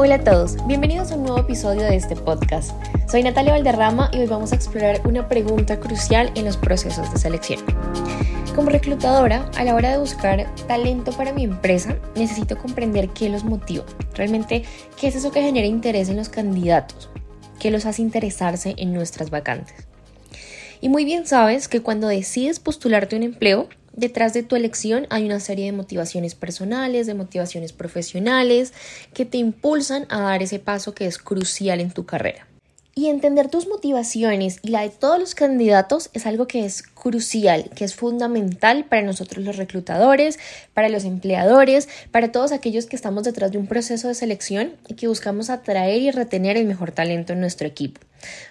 Hola a todos, bienvenidos a un nuevo episodio de este podcast. Soy Natalia Valderrama y hoy vamos a explorar una pregunta crucial en los procesos de selección. Como reclutadora, a la hora de buscar talento para mi empresa, necesito comprender qué los motiva. Realmente, qué es eso que genera interés en los candidatos, qué los hace interesarse en nuestras vacantes. Y muy bien sabes que cuando decides postularte un empleo, detrás de tu elección hay una serie de motivaciones personales, de motivaciones profesionales, que te impulsan a dar ese paso que es crucial en tu carrera. Y entender tus motivaciones y la de todos los candidatos es algo que es crucial, que es fundamental para nosotros los reclutadores, para los empleadores, para todos aquellos que estamos detrás de un proceso de selección y que buscamos atraer y retener el mejor talento en nuestro equipo.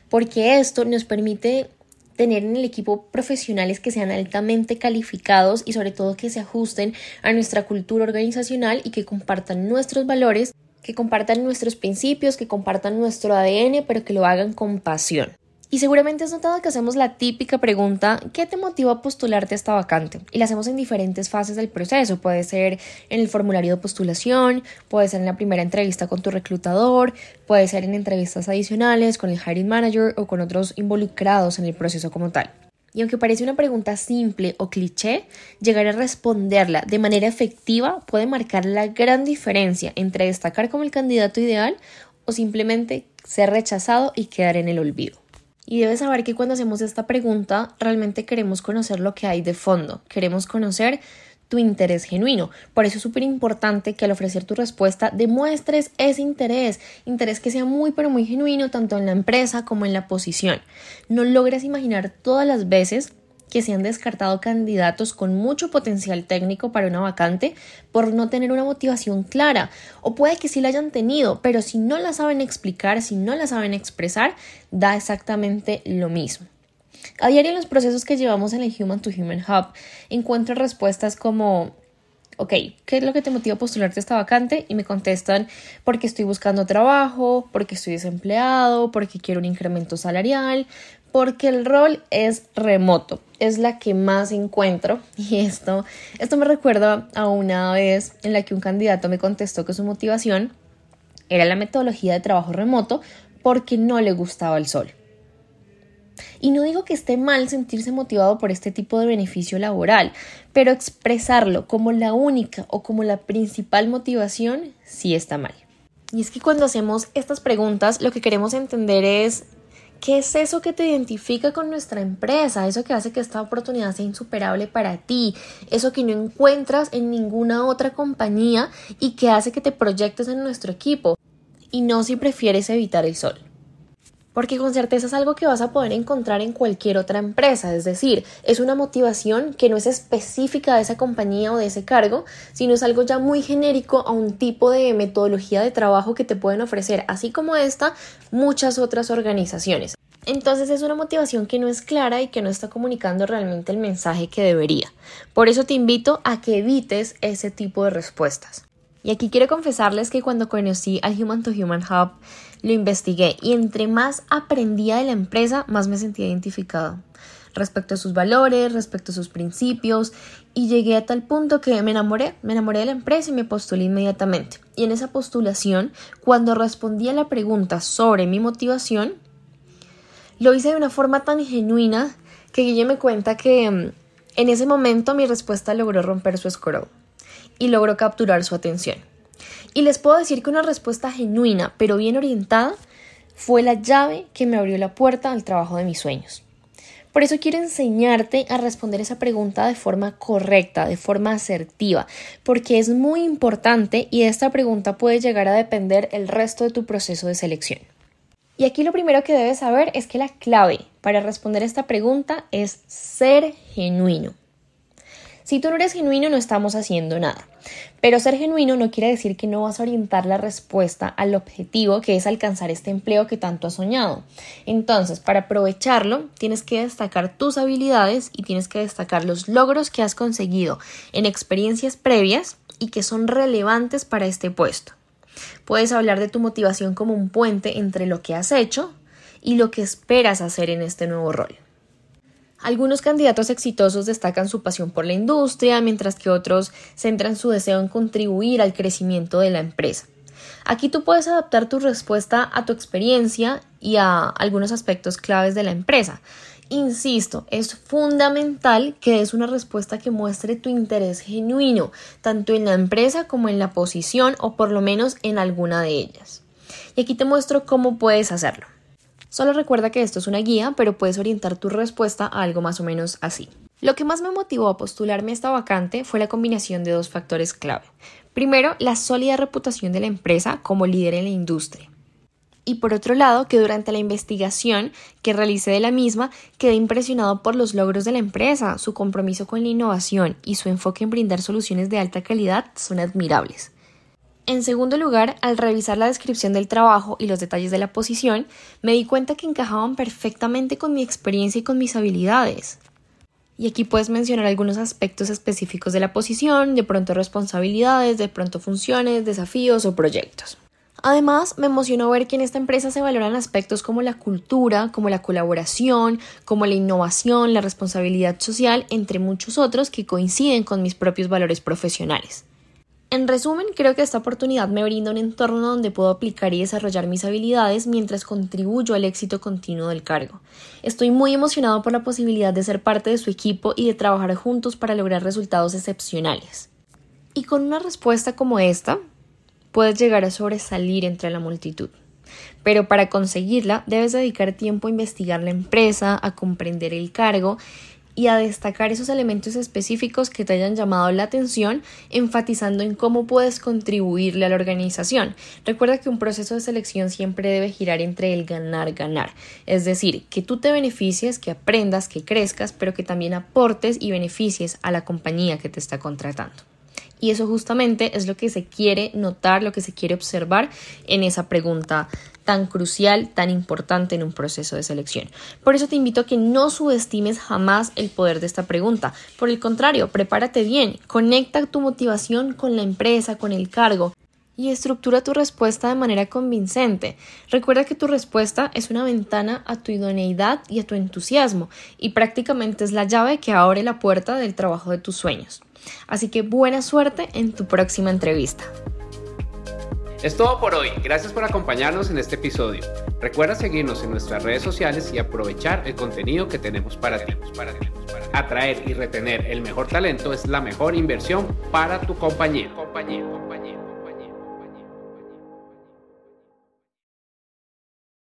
Porque esto nos permite tener en el equipo profesionales que sean altamente calificados y sobre todo que se ajusten a nuestra cultura organizacional y que compartan nuestros valores, que compartan nuestros principios, que compartan nuestro ADN, pero que lo hagan con pasión. Y seguramente has notado que hacemos la típica pregunta, ¿qué te motiva a postularte a esta vacante? Y la hacemos en diferentes fases del proceso. Puede ser en el formulario de postulación, puede ser en la primera entrevista con tu reclutador, puede ser en entrevistas adicionales con el hiring manager o con otros involucrados en el proceso como tal. Y aunque parece una pregunta simple o cliché, llegar a responderla de manera efectiva puede marcar la gran diferencia entre destacar como el candidato ideal o simplemente ser rechazado y quedar en el olvido. Y debes saber que cuando hacemos esta pregunta realmente queremos conocer lo que hay de fondo, queremos conocer tu interés genuino. Por eso es súper importante que al ofrecer tu respuesta demuestres ese interés, interés que sea muy pero muy genuino tanto en la empresa como en la posición. No logres imaginar todas las veces que se han descartado candidatos con mucho potencial técnico para una vacante por no tener una motivación clara. O puede que sí la hayan tenido, pero si no la saben explicar, si no la saben expresar, da exactamente lo mismo. A diario en los procesos que llevamos en el Human to Human Hub, encuentro respuestas como ok, ¿qué es lo que te motiva a postularte a esta vacante? Y me contestan porque estoy buscando trabajo, porque estoy desempleado, porque quiero un incremento salarial, porque el rol es remoto, es la que más encuentro y esto, esto me recuerda a una vez en la que un candidato me contestó que su motivación era la metodología de trabajo remoto porque no le gustaba el sol. Y no digo que esté mal sentirse motivado por este tipo de beneficio laboral, pero expresarlo como la única o como la principal motivación sí está mal. Y es que cuando hacemos estas preguntas lo que queremos entender es ¿Qué es eso que te identifica con nuestra empresa? Eso que hace que esta oportunidad sea insuperable para ti, eso que no encuentras en ninguna otra compañía y que hace que te proyectes en nuestro equipo. Y no si prefieres evitar el sol. Porque con certeza es algo que vas a poder encontrar en cualquier otra empresa, es decir, es una motivación que no es específica de esa compañía o de ese cargo, sino es algo ya muy genérico a un tipo de metodología de trabajo que te pueden ofrecer, así como esta, muchas otras organizaciones. Entonces es una motivación que no es clara y que no está comunicando realmente el mensaje que debería. Por eso te invito a que evites ese tipo de respuestas. Y aquí quiero confesarles que cuando conocí al Human to Human Hub, lo investigué y entre más aprendía de la empresa, más me sentía identificada respecto a sus valores, respecto a sus principios y llegué a tal punto que me enamoré, me enamoré de la empresa y me postulé inmediatamente. Y en esa postulación, cuando respondí a la pregunta sobre mi motivación, lo hice de una forma tan genuina que Guille me cuenta que mm, en ese momento mi respuesta logró romper su scroll y logró capturar su atención. Y les puedo decir que una respuesta genuina, pero bien orientada, fue la llave que me abrió la puerta al trabajo de mis sueños. Por eso quiero enseñarte a responder esa pregunta de forma correcta, de forma asertiva, porque es muy importante y de esta pregunta puede llegar a depender el resto de tu proceso de selección. Y aquí lo primero que debes saber es que la clave para responder esta pregunta es ser genuino. Si tú no eres genuino, no estamos haciendo nada. Pero ser genuino no quiere decir que no vas a orientar la respuesta al objetivo que es alcanzar este empleo que tanto has soñado. Entonces, para aprovecharlo, tienes que destacar tus habilidades y tienes que destacar los logros que has conseguido en experiencias previas y que son relevantes para este puesto. Puedes hablar de tu motivación como un puente entre lo que has hecho y lo que esperas hacer en este nuevo rol. Algunos candidatos exitosos destacan su pasión por la industria, mientras que otros centran su deseo en contribuir al crecimiento de la empresa. Aquí tú puedes adaptar tu respuesta a tu experiencia y a algunos aspectos claves de la empresa. Insisto, es fundamental que des una respuesta que muestre tu interés genuino, tanto en la empresa como en la posición o por lo menos en alguna de ellas. Y aquí te muestro cómo puedes hacerlo. Solo recuerda que esto es una guía, pero puedes orientar tu respuesta a algo más o menos así. Lo que más me motivó a postularme a esta vacante fue la combinación de dos factores clave. Primero, la sólida reputación de la empresa como líder en la industria. Y por otro lado, que durante la investigación que realicé de la misma, quedé impresionado por los logros de la empresa, su compromiso con la innovación y su enfoque en brindar soluciones de alta calidad son admirables. En segundo lugar, al revisar la descripción del trabajo y los detalles de la posición, me di cuenta que encajaban perfectamente con mi experiencia y con mis habilidades. Y aquí puedes mencionar algunos aspectos específicos de la posición, de pronto responsabilidades, de pronto funciones, desafíos o proyectos. Además, me emocionó ver que en esta empresa se valoran aspectos como la cultura, como la colaboración, como la innovación, la responsabilidad social, entre muchos otros que coinciden con mis propios valores profesionales. En resumen, creo que esta oportunidad me brinda un entorno donde puedo aplicar y desarrollar mis habilidades mientras contribuyo al éxito continuo del cargo. Estoy muy emocionado por la posibilidad de ser parte de su equipo y de trabajar juntos para lograr resultados excepcionales. Y con una respuesta como esta, puedes llegar a sobresalir entre la multitud. Pero para conseguirla debes dedicar tiempo a investigar la empresa, a comprender el cargo y a destacar esos elementos específicos que te hayan llamado la atención, enfatizando en cómo puedes contribuirle a la organización. Recuerda que un proceso de selección siempre debe girar entre el ganar-ganar, es decir, que tú te beneficies, que aprendas, que crezcas, pero que también aportes y beneficies a la compañía que te está contratando. Y eso justamente es lo que se quiere notar, lo que se quiere observar en esa pregunta tan crucial, tan importante en un proceso de selección. Por eso te invito a que no subestimes jamás el poder de esta pregunta. Por el contrario, prepárate bien, conecta tu motivación con la empresa, con el cargo y estructura tu respuesta de manera convincente. Recuerda que tu respuesta es una ventana a tu idoneidad y a tu entusiasmo y prácticamente es la llave que abre la puerta del trabajo de tus sueños. Así que buena suerte en tu próxima entrevista. Es todo por hoy, gracias por acompañarnos en este episodio. Recuerda seguirnos en nuestras redes sociales y aprovechar el contenido que tenemos para ti. Atraer y retener el mejor talento es la mejor inversión para tu compañía. compañía.